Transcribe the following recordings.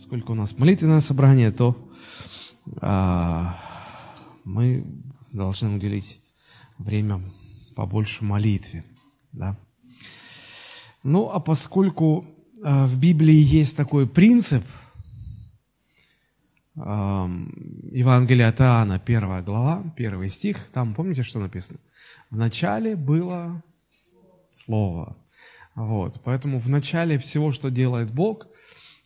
поскольку у нас молитвенное собрание, то а, мы должны уделить время побольше молитве. Да? Ну, а поскольку а, в Библии есть такой принцип, а, Евангелие от Иоанна, первая глава, первый стих, там помните, что написано? В начале было Слово. Вот, поэтому в начале всего, что делает Бог,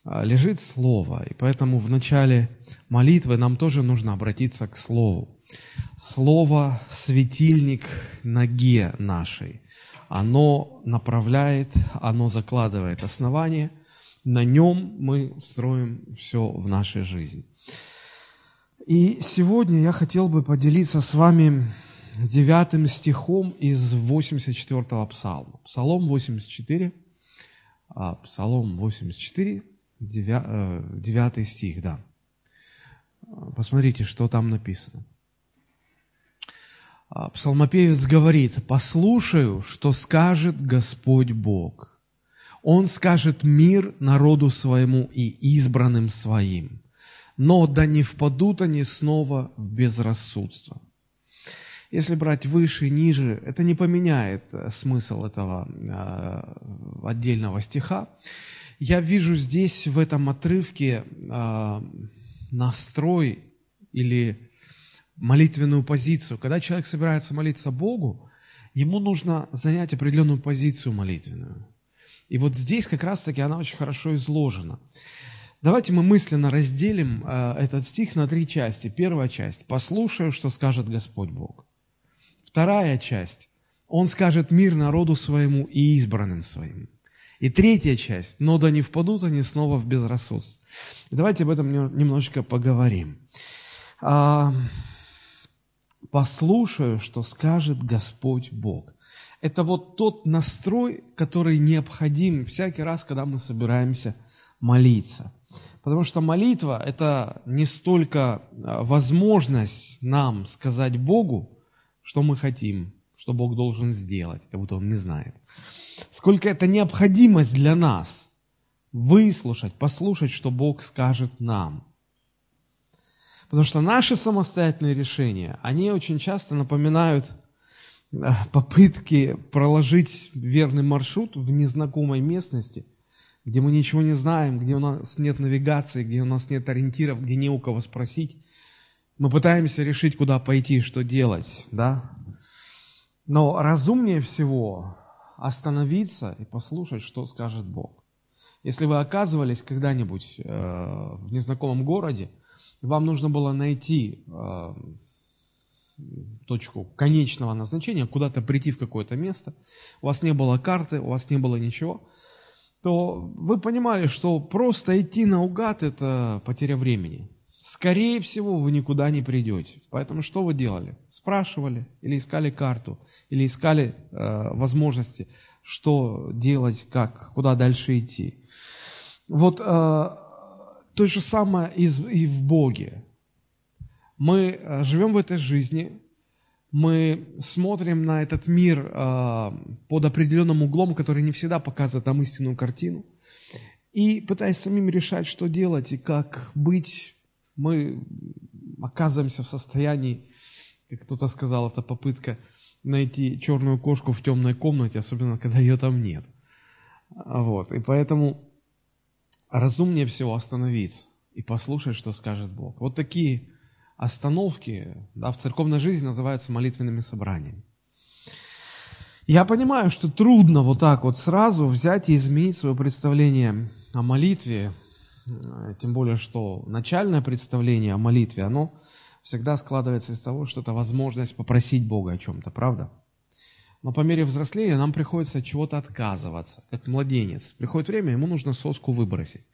лежит Слово. И поэтому в начале молитвы нам тоже нужно обратиться к Слову. Слово – светильник ноге нашей. Оно направляет, оно закладывает основание. На нем мы строим все в нашей жизни. И сегодня я хотел бы поделиться с вами девятым стихом из 84-го псалма. Псалом 84, а, Псалом 84, 9, 9 стих, да. Посмотрите, что там написано. А, псалмопевец говорит, послушаю, что скажет Господь Бог. Он скажет мир народу своему и избранным своим. Но да не впадут они снова в безрассудство. Если брать выше и ниже, это не поменяет э, смысл этого э, отдельного стиха. Я вижу здесь, в этом отрывке, э, настрой или молитвенную позицию. Когда человек собирается молиться Богу, ему нужно занять определенную позицию молитвенную. И вот здесь как раз-таки она очень хорошо изложена. Давайте мы мысленно разделим э, этот стих на три части. Первая часть – «Послушаю, что скажет Господь Бог». Вторая часть – «Он скажет мир народу своему и избранным своим». И третья часть – «Но да не впадут они снова в безрассудство». Давайте об этом немножечко поговорим. А, послушаю, что скажет Господь Бог. Это вот тот настрой, который необходим всякий раз, когда мы собираемся молиться. Потому что молитва – это не столько а, возможность нам сказать Богу, что мы хотим, что Бог должен сделать, как будто Он не знает. Сколько это необходимость для нас выслушать, послушать, что Бог скажет нам – Потому что наши самостоятельные решения, они очень часто напоминают э, попытки проложить верный маршрут в незнакомой местности, где мы ничего не знаем, где у нас нет навигации, где у нас нет ориентиров, где не у кого спросить. Мы пытаемся решить, куда пойти, что делать, да? Но разумнее всего остановиться и послушать, что скажет Бог. Если вы оказывались когда-нибудь э, в незнакомом городе, вам нужно было найти э, точку конечного назначения, куда-то прийти в какое-то место, у вас не было карты, у вас не было ничего, то вы понимали, что просто идти наугад – это потеря времени. Скорее всего, вы никуда не придете. Поэтому что вы делали? Спрашивали или искали карту, или искали э, возможности, что делать, как, куда дальше идти. Вот э, то же самое и в Боге. Мы э, живем в этой жизни, мы смотрим на этот мир э, под определенным углом, который не всегда показывает нам истинную картину. И пытаясь самим решать, что делать и как быть, мы оказываемся в состоянии, как кто-то сказал, это попытка найти черную кошку в темной комнате, особенно когда ее там нет. Вот. И поэтому разумнее всего остановиться и послушать, что скажет Бог. Вот такие остановки да, в церковной жизни называются молитвенными собраниями. Я понимаю, что трудно вот так вот сразу взять и изменить свое представление о молитве, тем более, что начальное представление о молитве, оно всегда складывается из того, что это возможность попросить Бога о чем-то, правда? Но по мере взросления нам приходится от чего-то отказываться, как младенец. Приходит время, ему нужно соску выбросить.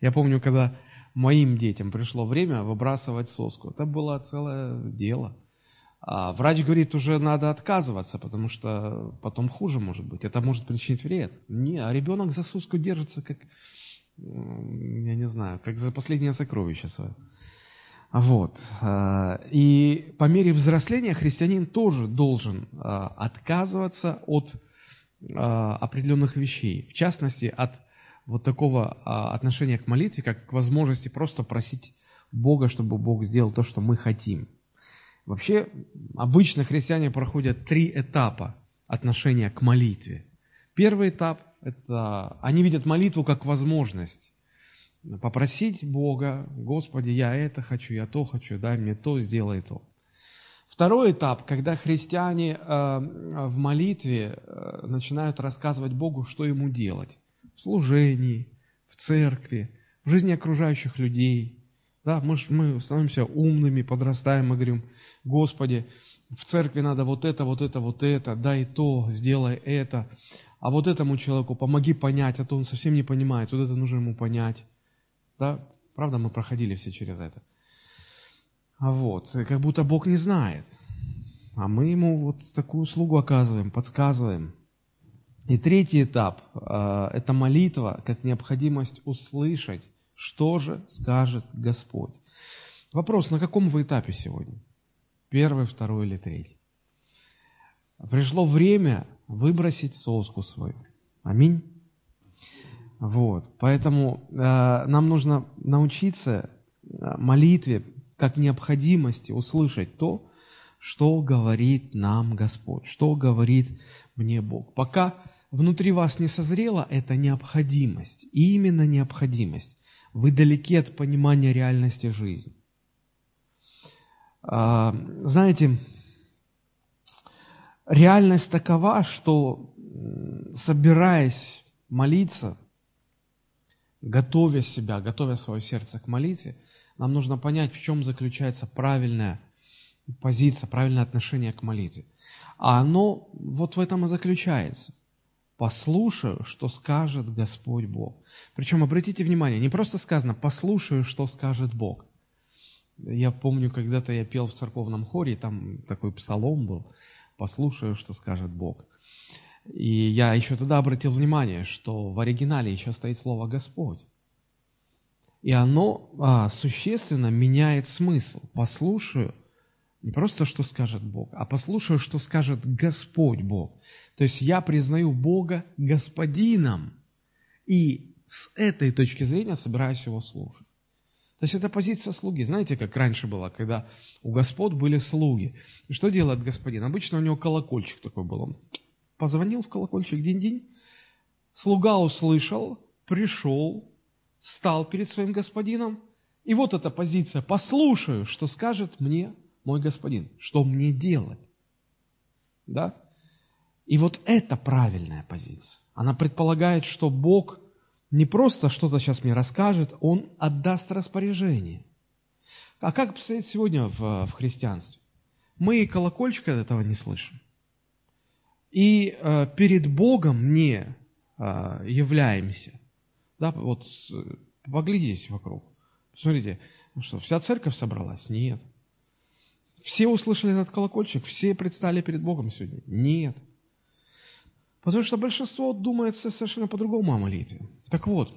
Я помню, когда моим детям пришло время выбрасывать соску, это было целое дело. А врач говорит, уже надо отказываться, потому что потом хуже может быть. Это может причинить вред. Не, а ребенок за соску держится как, я не знаю, как за последнее сокровище свое. Вот. А, и по мере взросления христианин тоже должен а, отказываться от а, определенных вещей. В частности, от вот такого а, отношения к молитве, как к возможности просто просить Бога, чтобы Бог сделал то, что мы хотим. Вообще, обычно христиане проходят три этапа отношения к молитве. Первый этап – это они видят молитву как возможность попросить Бога, Господи, я это хочу, я то хочу, дай мне то, сделай то. Второй этап, когда христиане э, в молитве э, начинают рассказывать Богу, что ему делать в служении, в церкви, в жизни окружающих людей. Да, мы, мы становимся умными, подрастаем, мы говорим, Господи, в церкви надо вот это, вот это, вот это, дай то, сделай это. А вот этому человеку помоги понять, а то он совсем не понимает, вот это нужно ему понять. Да, правда, мы проходили все через это. А вот, как будто Бог не знает. А мы ему вот такую услугу оказываем, подсказываем. И третий этап э, – это молитва, как необходимость услышать что же скажет Господь? Вопрос, на каком вы этапе сегодня? Первый, второй или третий? Пришло время выбросить соску свою. Аминь. Вот, поэтому э, нам нужно научиться э, молитве как необходимости услышать то, что говорит нам Господь, что говорит мне Бог. Пока внутри вас не созрела эта необходимость, именно необходимость, вы далеки от понимания реальности жизни. А, знаете, реальность такова, что собираясь молиться, готовя себя, готовя свое сердце к молитве, нам нужно понять, в чем заключается правильная позиция, правильное отношение к молитве. А оно вот в этом и заключается – послушаю, что скажет Господь Бог. Причем, обратите внимание, не просто сказано «послушаю, что скажет Бог». Я помню, когда-то я пел в церковном хоре, там такой псалом был «послушаю, что скажет Бог». И я еще тогда обратил внимание, что в оригинале еще стоит слово «Господь». И оно а, существенно меняет смысл. Послушаю – не просто, что скажет Бог, а послушаю, что скажет Господь Бог. То есть я признаю Бога господином, и с этой точки зрения собираюсь его слушать. Есть это позиция слуги. Знаете, как раньше было, когда у господ были слуги. И что делает господин? Обычно у него колокольчик такой был. Он позвонил в колокольчик день-день, слуга услышал, пришел, стал перед своим господином, и вот эта позиция, послушаю, что скажет мне мой господин, что мне делать? Да? И вот это правильная позиция. Она предполагает, что Бог не просто что-то сейчас мне расскажет, Он отдаст распоряжение. А как обстоит сегодня в, в христианстве? Мы и колокольчика этого не слышим. И э, перед Богом не э, являемся. Да, вот поглядитесь вокруг. Посмотрите, ну что, вся церковь собралась? Нет. Все услышали этот колокольчик, все предстали перед Богом сегодня? Нет. Потому что большинство думает совершенно по-другому о молитве. Так вот,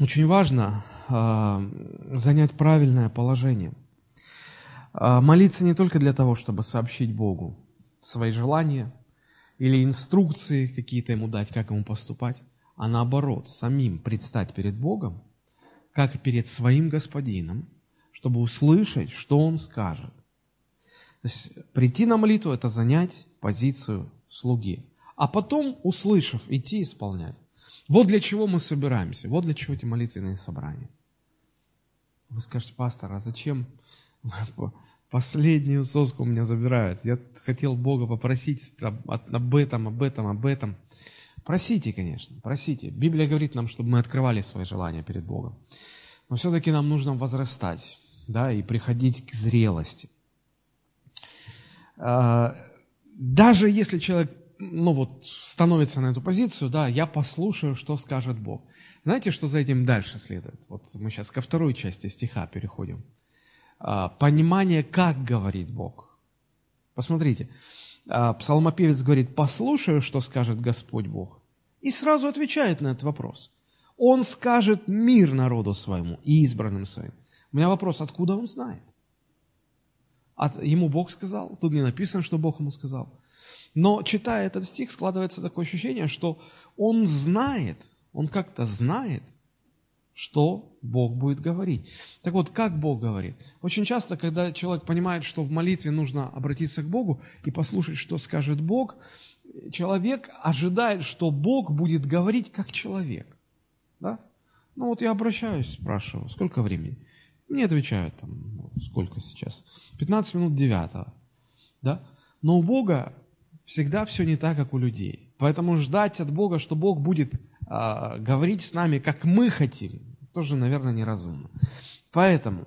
очень важно э, занять правильное положение. Э, молиться не только для того, чтобы сообщить Богу свои желания или инструкции какие-то ему дать, как ему поступать, а наоборот, самим предстать перед Богом, как перед своим Господином, чтобы услышать, что Он скажет. То есть прийти на молитву – это занять позицию слуги. А потом, услышав, идти исполнять. Вот для чего мы собираемся, вот для чего эти молитвенные собрания. Вы скажете, пастор, а зачем последнюю соску у меня забирают? Я хотел Бога попросить об этом, об этом, об этом. Просите, конечно, просите. Библия говорит нам, чтобы мы открывали свои желания перед Богом. Но все-таки нам нужно возрастать, да, и приходить к зрелости. А, даже если человек ну вот, становится на эту позицию, да, я послушаю, что скажет Бог. Знаете, что за этим дальше следует? Вот мы сейчас ко второй части стиха переходим. А, понимание, как говорит Бог. Посмотрите, а, псалмопевец говорит, послушаю, что скажет Господь Бог. И сразу отвечает на этот вопрос. Он скажет мир народу своему и избранным своим. У меня вопрос, откуда он знает? От, ему Бог сказал. Тут не написано, что Бог ему сказал. Но читая этот стих, складывается такое ощущение, что он знает, Он как-то знает, что Бог будет говорить. Так вот, как Бог говорит? Очень часто, когда человек понимает, что в молитве нужно обратиться к Богу и послушать, что скажет Бог, человек ожидает, что Бог будет говорить как человек. Да? Ну вот я обращаюсь, спрашиваю, сколько времени? Мне отвечают, там, сколько сейчас? 15 минут девятого. Да? Но у Бога всегда все не так, как у людей. Поэтому ждать от Бога, что Бог будет а, говорить с нами, как мы хотим, тоже, наверное, неразумно. Поэтому,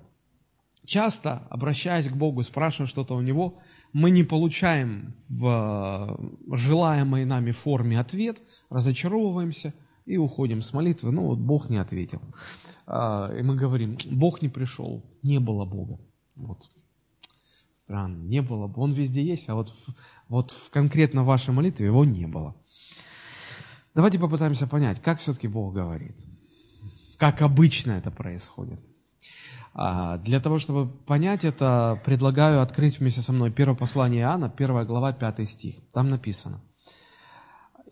часто, обращаясь к Богу спрашивая что-то у Него, мы не получаем в а, желаемой нами форме ответ, разочаровываемся и уходим с молитвы. Ну вот Бог не ответил. А, и мы говорим, Бог не пришел, не было Бога. Вот. Странно, не было бы. Он везде есть, а вот, вот в конкретно вашей молитве его не было. Давайте попытаемся понять, как все-таки Бог говорит. Как обычно это происходит. А, для того, чтобы понять это, предлагаю открыть вместе со мной первое послание Иоанна, первая глава, пятый стих. Там написано.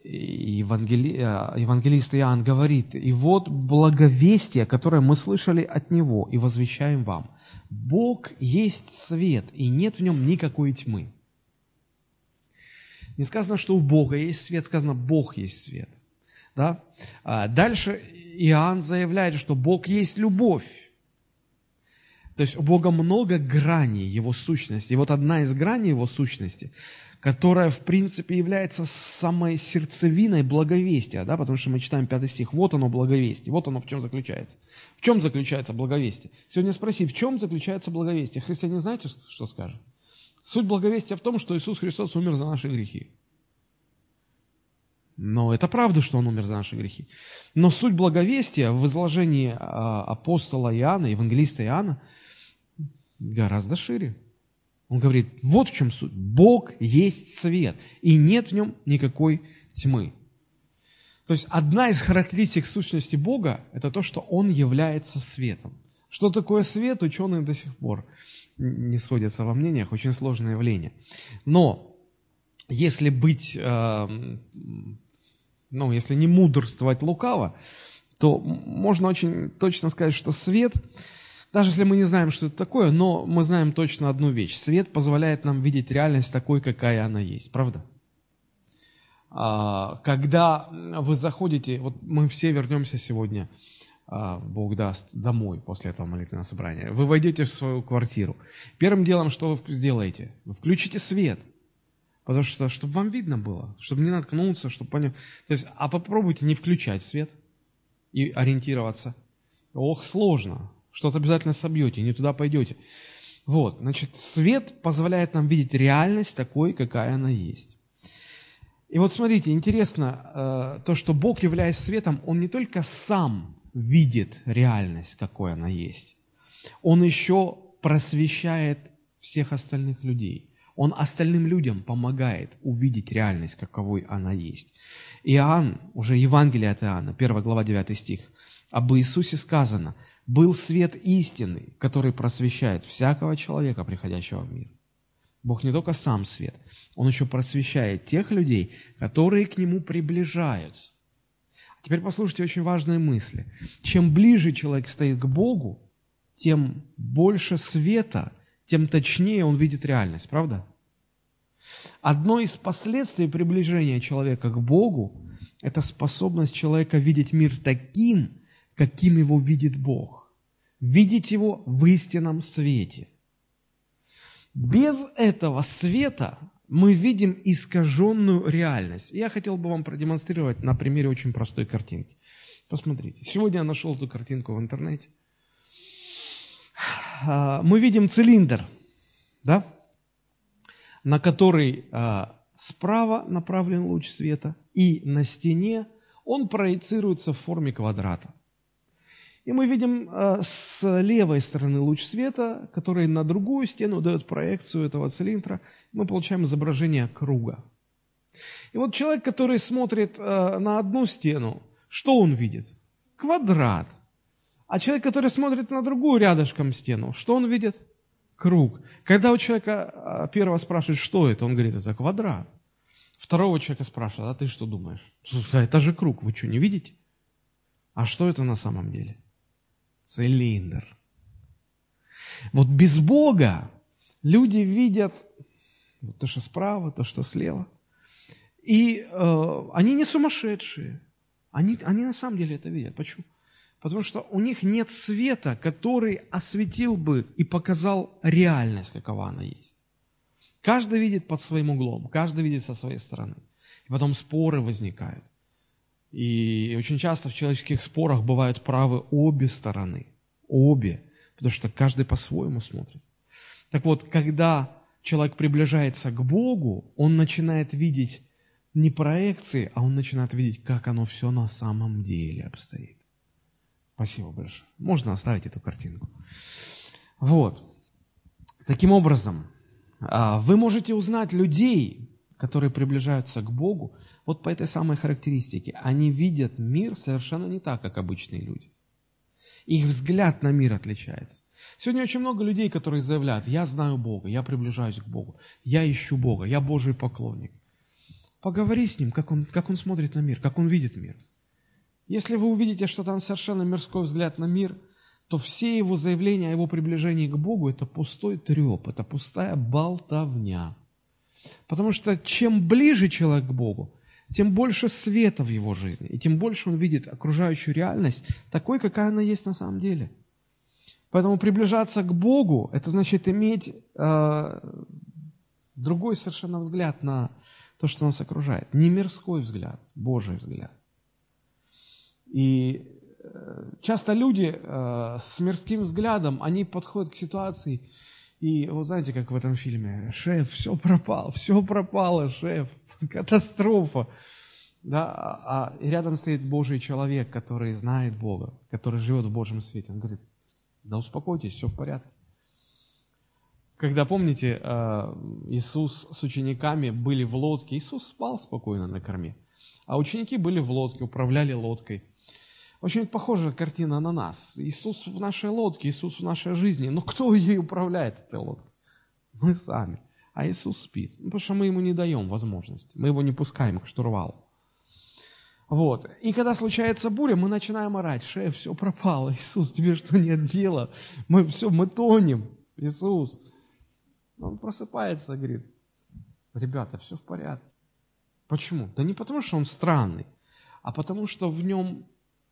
Э, евангелист Иоанн говорит, «И вот благовестие, которое мы слышали от Него и возвещаем вам. Бог есть свет, и нет в нем никакой тьмы». Не сказано, что у Бога есть свет, сказано, Бог есть свет. Да? А дальше Иоанн заявляет, что Бог есть любовь. То есть у Бога много граней Его сущности. И вот одна из граней Его сущности, которая, в принципе, является самой сердцевиной благовестия, да, потому что мы читаем пятый стих, вот оно благовестие, вот оно в чем заключается. В чем заключается благовестие? Сегодня спроси, в чем заключается благовестие? Христиане знаете, что скажет? Суть благовестия в том, что Иисус Христос умер за наши грехи. Но это правда, что Он умер за наши грехи. Но суть благовестия в изложении а, апостола Иоанна, евангелиста Иоанна, гораздо шире. Он говорит, вот в чем суть. Бог есть свет, и нет в нем никакой тьмы. То есть одна из характеристик сущности Бога – это то, что Он является светом. Что такое свет, ученые до сих пор не сходятся во мнениях, очень сложное явление. Но если быть, э, ну, если не мудрствовать лукаво, то можно очень точно сказать, что свет, даже если мы не знаем, что это такое, но мы знаем точно одну вещь. Свет позволяет нам видеть реальность такой, какая она есть. Правда? А, когда вы заходите, вот мы все вернемся сегодня Бог даст, домой после этого молитвенного собрания. Вы войдете в свою квартиру. Первым делом, что вы сделаете? Вы включите свет. Потому что, чтобы вам видно было, чтобы не наткнуться, чтобы понять. То есть, а попробуйте не включать свет и ориентироваться. Ох, сложно. Что-то обязательно собьете, не туда пойдете. Вот, значит, свет позволяет нам видеть реальность такой, какая она есть. И вот смотрите, интересно, э, то, что Бог, являясь светом, Он не только сам видит реальность, какой она есть. Он еще просвещает всех остальных людей. Он остальным людям помогает увидеть реальность, каковой она есть. Иоанн, уже Евангелие от Иоанна, 1 глава 9 стих, об Иисусе сказано, «Был свет истины, который просвещает всякого человека, приходящего в мир». Бог не только сам свет, Он еще просвещает тех людей, которые к Нему приближаются. Теперь послушайте очень важные мысли. Чем ближе человек стоит к Богу, тем больше света, тем точнее он видит реальность, правда? Одно из последствий приближения человека к Богу – это способность человека видеть мир таким, каким его видит Бог. Видеть его в истинном свете. Без этого света мы видим искаженную реальность. Я хотел бы вам продемонстрировать на примере очень простой картинки. Посмотрите. Сегодня я нашел эту картинку в интернете. А, мы видим цилиндр, да, на который а, справа направлен луч света, и на стене он проецируется в форме квадрата. И мы видим э, с левой стороны луч света, который на другую стену дает проекцию этого цилиндра. Мы получаем изображение круга. И вот человек, который смотрит э, на одну стену, что он видит? Квадрат. А человек, который смотрит на другую рядышком стену, что он видит? Круг. Когда у человека э, первого спрашивают, что это, он говорит, это квадрат. Второго человека спрашивают, а ты что думаешь? Это же круг, вы что, не видите? А что это на самом деле? Цилиндр. Вот без Бога люди видят то, что справа, то, что слева. И э, они не сумасшедшие. Они, они на самом деле это видят. Почему? Потому что у них нет света, который осветил бы и показал реальность, какова она есть. Каждый видит под своим углом, каждый видит со своей стороны. И потом споры возникают. И очень часто в человеческих спорах бывают правы обе стороны. Обе. Потому что каждый по-своему смотрит. Так вот, когда человек приближается к Богу, он начинает видеть не проекции, а он начинает видеть, как оно все на самом деле обстоит. Спасибо большое. Можно оставить эту картинку. Вот. Таким образом, а, вы можете узнать людей, которые приближаются к Богу, вот по этой самой характеристике. Они видят мир совершенно не так, как обычные люди. Их взгляд на мир отличается. Сегодня очень много людей, которые заявляют, я знаю Бога, я приближаюсь к Богу, я ищу Бога, я Божий поклонник. Поговори с ним, как он, как он смотрит на мир, как он видит мир – если вы увидите, что там совершенно мирской взгляд на мир, то все его заявления о его приближении к Богу – это пустой треп, это пустая болтовня. Потому что чем ближе человек к Богу, тем больше света в его жизни, и тем больше он видит окружающую реальность такой, какая она есть на самом деле. Поэтому приближаться к Богу – это значит иметь э, другой совершенно взгляд на то, что нас окружает. Не мирской взгляд, Божий взгляд. И э, часто люди э, с мирским взглядом, они подходят к ситуации, и вот знаете, как в этом фильме, шеф, все пропало, все пропало, шеф, катастрофа. Да, а, а рядом стоит Божий человек, который знает Бога, который живет в Божьем свете. Он говорит, да успокойтесь, все в порядке. Когда, помните, э, Иисус с учениками были в лодке, Иисус спал спокойно на корме, а ученики были в лодке, управляли лодкой. Очень похожая картина на нас. Иисус в нашей лодке, Иисус в нашей жизни. Но кто ей управляет, этой лодкой? Мы сами. А Иисус спит. Ну, потому что мы ему не даем возможности. Мы его не пускаем к штурвалу. Вот. И когда случается буря, мы начинаем орать. Шеф, все пропало. Иисус, тебе что нет дела? Мы все, мы тонем. Иисус. Он просыпается говорит, ребята, все в порядке. Почему? Да не потому, что он странный, а потому, что в нем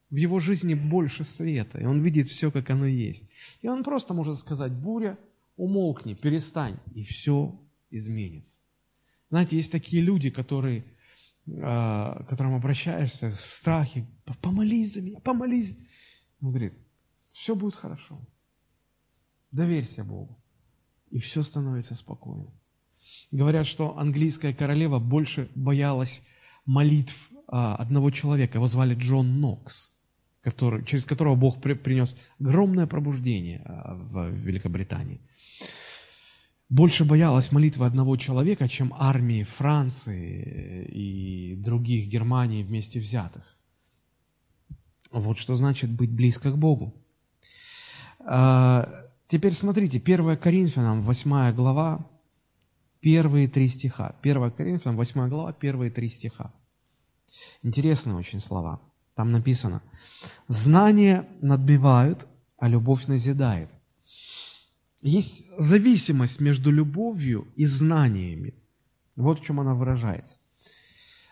в его жизни больше света, и он видит все, как оно есть. И он просто может сказать, буря, умолкни, перестань, и все изменится. Знаете, есть такие люди, которые, а, к которым обращаешься в страхе, помолись за меня, помолись. Он говорит, все будет хорошо. Доверься Богу. И все становится спокойно. Говорят, что английская королева больше боялась молитв а, одного человека. Его звали Джон Нокс который, через которого Бог при, принес огромное пробуждение а, в Великобритании. Больше боялась молитвы одного человека, чем армии Франции и других Германии вместе взятых. Вот что значит быть близко к Богу. А, теперь смотрите, 1 Коринфянам, 8 глава, первые три стиха. 1 Коринфянам, 8 глава, первые три стиха. Интересные очень слова. Там написано, знания надбивают, а любовь назидает. Есть зависимость между любовью и знаниями. Вот в чем она выражается.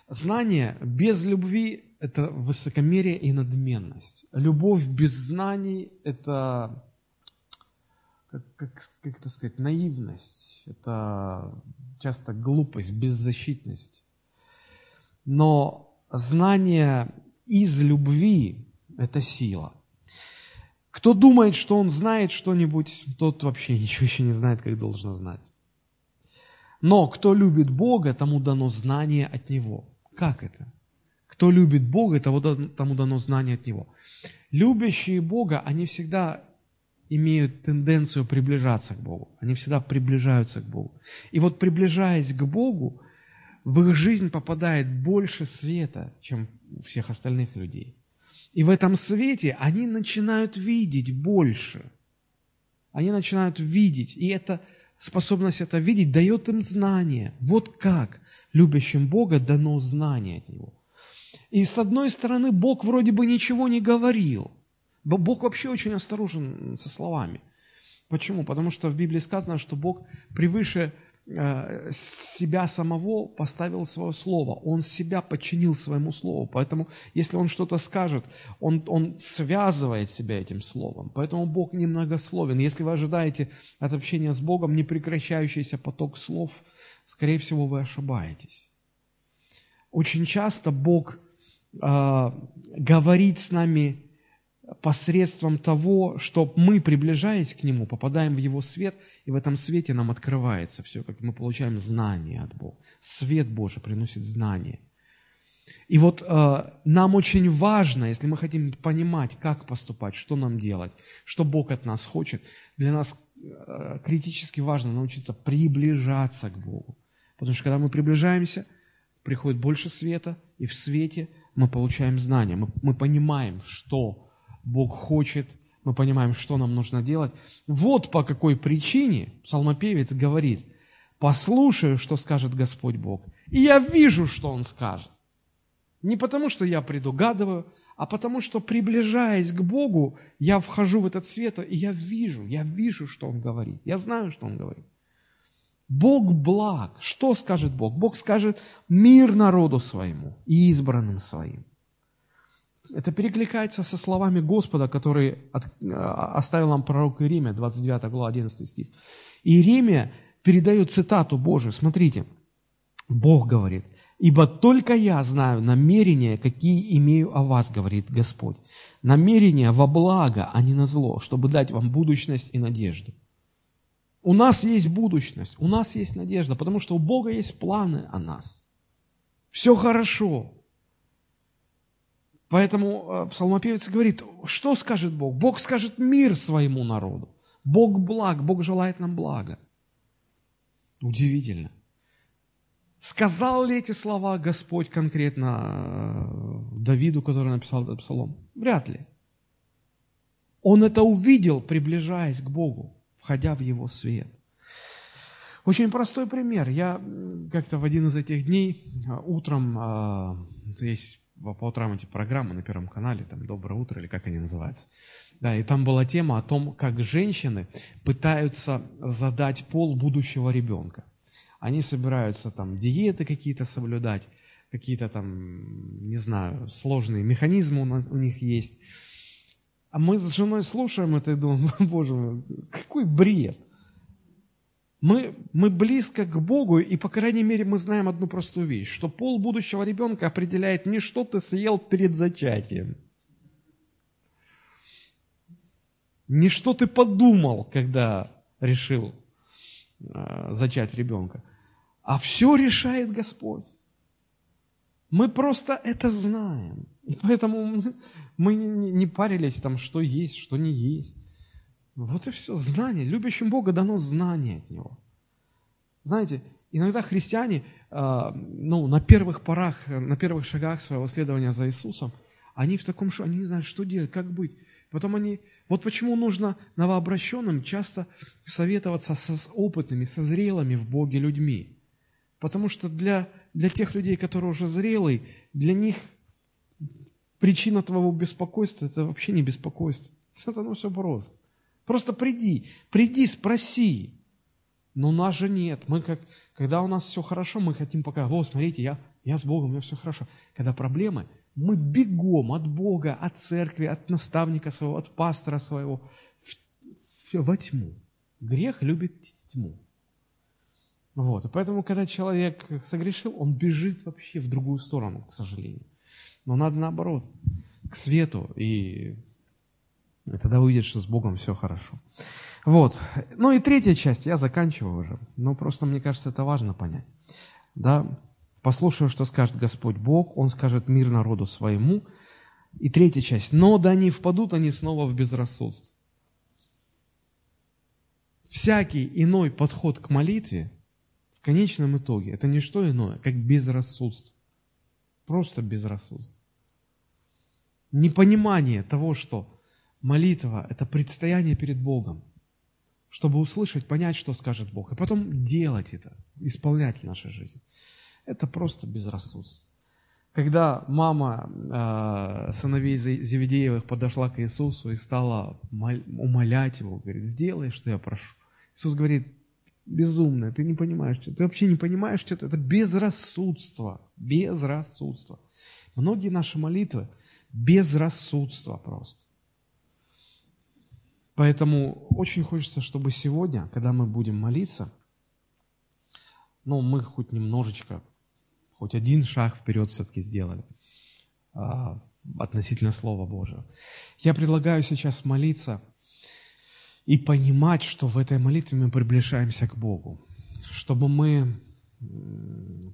Знание без любви – это высокомерие и надменность. Любовь без знаний – это, как, как, как это сказать, наивность. Это часто глупость, беззащитность. Но знание из любви – это сила. Кто думает, что он знает что-нибудь, тот вообще ничего еще не знает, как должен знать. Но кто любит Бога, тому дано знание от Него. Как это? Кто любит Бога, тому дано знание от Него. Любящие Бога, они всегда имеют тенденцию приближаться к Богу. Они всегда приближаются к Богу. И вот приближаясь к Богу, в их жизнь попадает больше света, чем у всех остальных людей. И в этом свете они начинают видеть больше. Они начинают видеть. И эта способность это видеть дает им знание. Вот как любящим Бога дано знание от Него. И с одной стороны, Бог вроде бы ничего не говорил. Бог вообще очень осторожен со словами. Почему? Потому что в Библии сказано, что Бог превыше себя самого поставил свое слово. Он себя подчинил своему слову. Поэтому, если он что-то скажет, он, он связывает себя этим словом. Поэтому Бог немногословен. Если вы ожидаете от общения с Богом непрекращающийся поток слов, скорее всего, вы ошибаетесь. Очень часто Бог э, говорит с нами посредством того, что мы, приближаясь к Нему, попадаем в Его свет, и в этом свете нам открывается все, как мы получаем знание от Бога. Свет Божий приносит знание. И вот э, нам очень важно, если мы хотим понимать, как поступать, что нам делать, что Бог от нас хочет, для нас э, критически важно научиться приближаться к Богу. Потому что когда мы приближаемся, приходит больше света, и в свете мы получаем знания, мы, мы понимаем, что Бог хочет, мы понимаем, что нам нужно делать. Вот по какой причине псалмопевец говорит, послушаю, что скажет Господь Бог, и я вижу, что Он скажет. Не потому, что я предугадываю, а потому, что приближаясь к Богу, я вхожу в этот свет, и я вижу, я вижу, что Он говорит. Я знаю, что Он говорит. Бог благ. Что скажет Бог? Бог скажет мир народу своему и избранным своим. Это перекликается со словами Господа, который а, оставил нам пророк Иеремия, 29 глава, 11 стих. Иеремия передает цитату Божию. Смотрите, Бог говорит, «Ибо только я знаю намерения, какие имею о вас, говорит Господь. Намерения во благо, а не на зло, чтобы дать вам будущность и надежду». У нас есть будущность, у нас есть надежда, потому что у Бога есть планы о нас. Все хорошо, Поэтому э, псалмопевец говорит, что скажет Бог? Бог скажет мир своему народу. Бог благ, Бог желает нам блага. Удивительно. Сказал ли эти слова Господь конкретно э, Давиду, который написал этот псалом? Вряд ли. Он это увидел, приближаясь к Богу, входя в Его свет. Очень простой пример. Я как-то в один из этих дней э, утром, есть по утрам эти программы на Первом канале, там «Доброе утро» или как они называются. Да, и там была тема о том, как женщины пытаются задать пол будущего ребенка. Они собираются там диеты какие-то соблюдать, какие-то там, не знаю, сложные механизмы у, нас, у них есть. А мы с женой слушаем это и думаем, боже мой, какой бред. Мы, мы близко к Богу, и, по крайней мере, мы знаем одну простую вещь, что пол будущего ребенка определяет не что ты съел перед зачатием, не что ты подумал, когда решил э, зачать ребенка, а все решает Господь. Мы просто это знаем. И поэтому мы не, парились там, что есть, что не есть. Вот и все. Знание. Любящим Бога дано знание от Него. Знаете, иногда христиане а, ну, на первых порах, на первых шагах своего следования за Иисусом, они в таком что они не знают, что делать, как быть. Потом они... Вот почему нужно новообращенным часто советоваться со опытными, со зрелыми в Боге людьми. Потому что для, для тех людей, которые уже зрелые, для них причина твоего беспокойства – это вообще не беспокойство. Это ну все просто. Просто приди, приди, спроси. Но у нас же нет. Мы как, когда у нас все хорошо, мы хотим пока, о, смотрите, я, я с Богом, у меня все хорошо. Когда проблемы, мы бегом от Бога, от церкви, от наставника своего, от пастора своего в, в, во тьму. Грех любит тьму. Вот. И поэтому, когда человек согрешил, он бежит вообще в другую сторону, к сожалению. Но надо наоборот, к свету и и тогда увидят, что с Богом все хорошо. Вот. Ну и третья часть, я заканчиваю уже. Но просто мне кажется, это важно понять. Да? Послушаю, что скажет Господь Бог. Он скажет мир народу своему. И третья часть. Но да не впадут они снова в безрассудство. Всякий иной подход к молитве в конечном итоге это не что иное, как безрассудство. Просто безрассудство. Непонимание того, что Молитва – это предстояние перед Богом, чтобы услышать, понять, что скажет Бог, и потом делать это, исполнять в нашей жизни. Это просто безрассудство. когда мама э, сыновей Зеведеевых подошла к Иисусу и стала умолять его, говорит, сделай, что я прошу. Иисус говорит, безумная, ты не понимаешь, что ты вообще не понимаешь, что это, это безрассудство, безрассудство. Многие наши молитвы безрассудство просто. Поэтому очень хочется, чтобы сегодня, когда мы будем молиться, ну, мы хоть немножечко, хоть один шаг вперед все-таки сделали а, относительно Слова Божьего. Я предлагаю сейчас молиться – и понимать, что в этой молитве мы приближаемся к Богу. Чтобы мы,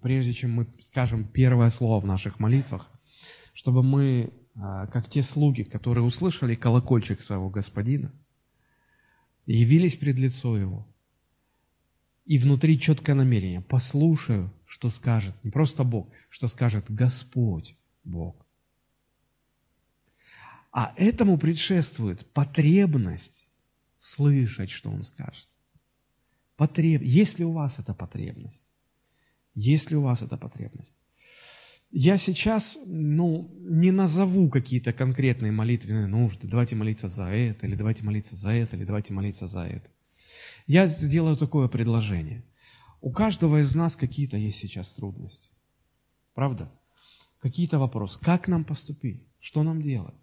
прежде чем мы скажем первое слово в наших молитвах, чтобы мы, а, как те слуги, которые услышали колокольчик своего господина, явились пред лицо его, и внутри четкое намерение, послушаю, что скажет, не просто Бог, что скажет Господь Бог. А этому предшествует потребность слышать, что Он скажет. Потреб... Есть ли у вас эта потребность? Есть ли у вас эта потребность? Я сейчас, ну, не назову какие-то конкретные молитвенные нужды. Давайте молиться за это, или давайте молиться за это, или давайте молиться за это. Я сделаю такое предложение. У каждого из нас какие-то есть сейчас трудности. Правда? Какие-то вопросы. Как нам поступить? Что нам делать?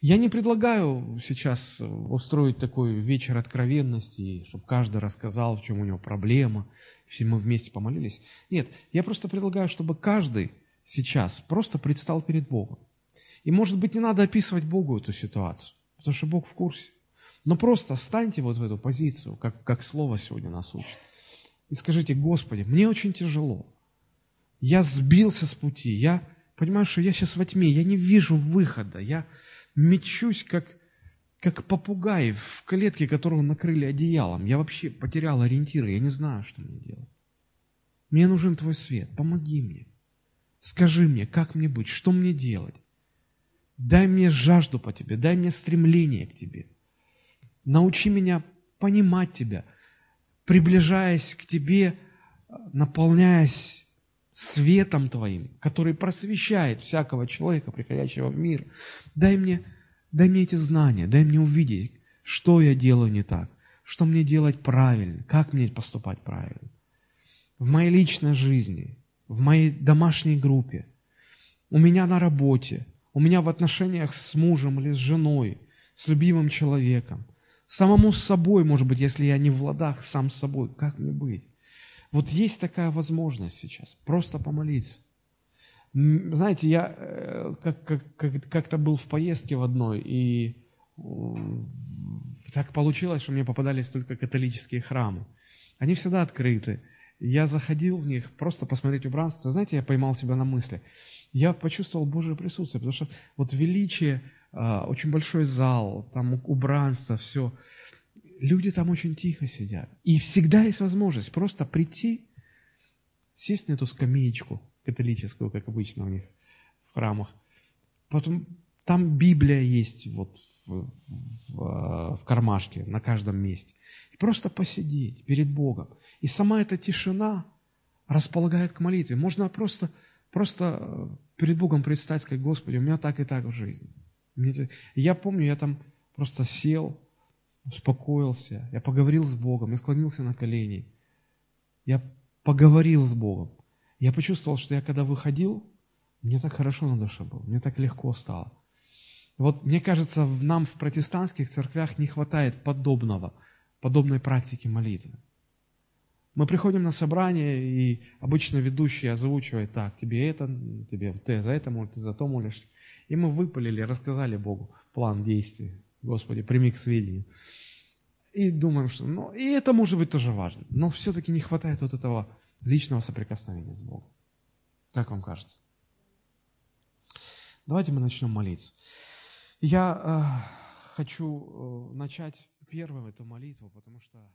Я не предлагаю сейчас устроить такой вечер откровенности, чтобы каждый рассказал, в чем у него проблема, все мы вместе помолились. Нет, я просто предлагаю, чтобы каждый сейчас просто предстал перед Богом. И, может быть, не надо описывать Богу эту ситуацию, потому что Бог в курсе. Но просто станьте вот в эту позицию, как, как Слово сегодня нас учит. И скажите, Господи, мне очень тяжело. Я сбился с пути. Я понимаю, что я сейчас во тьме. Я не вижу выхода. Я, мечусь, как, как попугай в клетке, которого накрыли одеялом. Я вообще потерял ориентиры, я не знаю, что мне делать. Мне нужен твой свет, помоги мне. Скажи мне, как мне быть, что мне делать. Дай мне жажду по тебе, дай мне стремление к тебе. Научи меня понимать тебя, приближаясь к тебе, наполняясь светом Твоим, который просвещает всякого человека, приходящего в мир. Дай мне, дай мне эти знания, дай мне увидеть, что я делаю не так, что мне делать правильно, как мне поступать правильно. В моей личной жизни, в моей домашней группе, у меня на работе, у меня в отношениях с мужем или с женой, с любимым человеком, самому с собой, может быть, если я не в ладах сам с собой, как мне быть? Вот есть такая возможность сейчас, просто помолиться. Знаете, я э, как, как, как, как-то был в поездке в одной, и так получилось, что мне попадались только католические храмы. Они всегда открыты. Я заходил в них просто посмотреть убранство. Знаете, я поймал себя на мысли. Я почувствовал Божье присутствие, потому что вот величие, а, очень большой зал, там убранство, все люди там очень тихо сидят. И всегда есть возможность просто прийти, сесть на эту скамеечку католическую, как обычно у них в храмах. Потом там Библия есть вот в, в, в кармашке на каждом месте. И просто посидеть перед Богом. И сама эта тишина располагает к молитве. Можно просто, просто э, перед Богом предстать, сказать, Господи, у меня так и так в жизни. Я помню, я там просто сел, успокоился, я поговорил с Богом, я склонился на колени, я поговорил с Богом. Я почувствовал, что я когда выходил, мне так хорошо на душе было, мне так легко стало. Вот мне кажется, в нам в протестантских церквях не хватает подобного, подобной практики молитвы. Мы приходим на собрание, и обычно ведущий озвучивает так, тебе это, тебе ты за это молишь, ты за то молишься. И мы выпалили, рассказали Богу план действий. Господи, прими к сведению. И думаем, что ну, и это может быть тоже важно. Но все-таки не хватает вот этого личного соприкосновения с Богом. Как вам кажется? Давайте мы начнем молиться. Я э, хочу э, начать первым эту молитву, потому что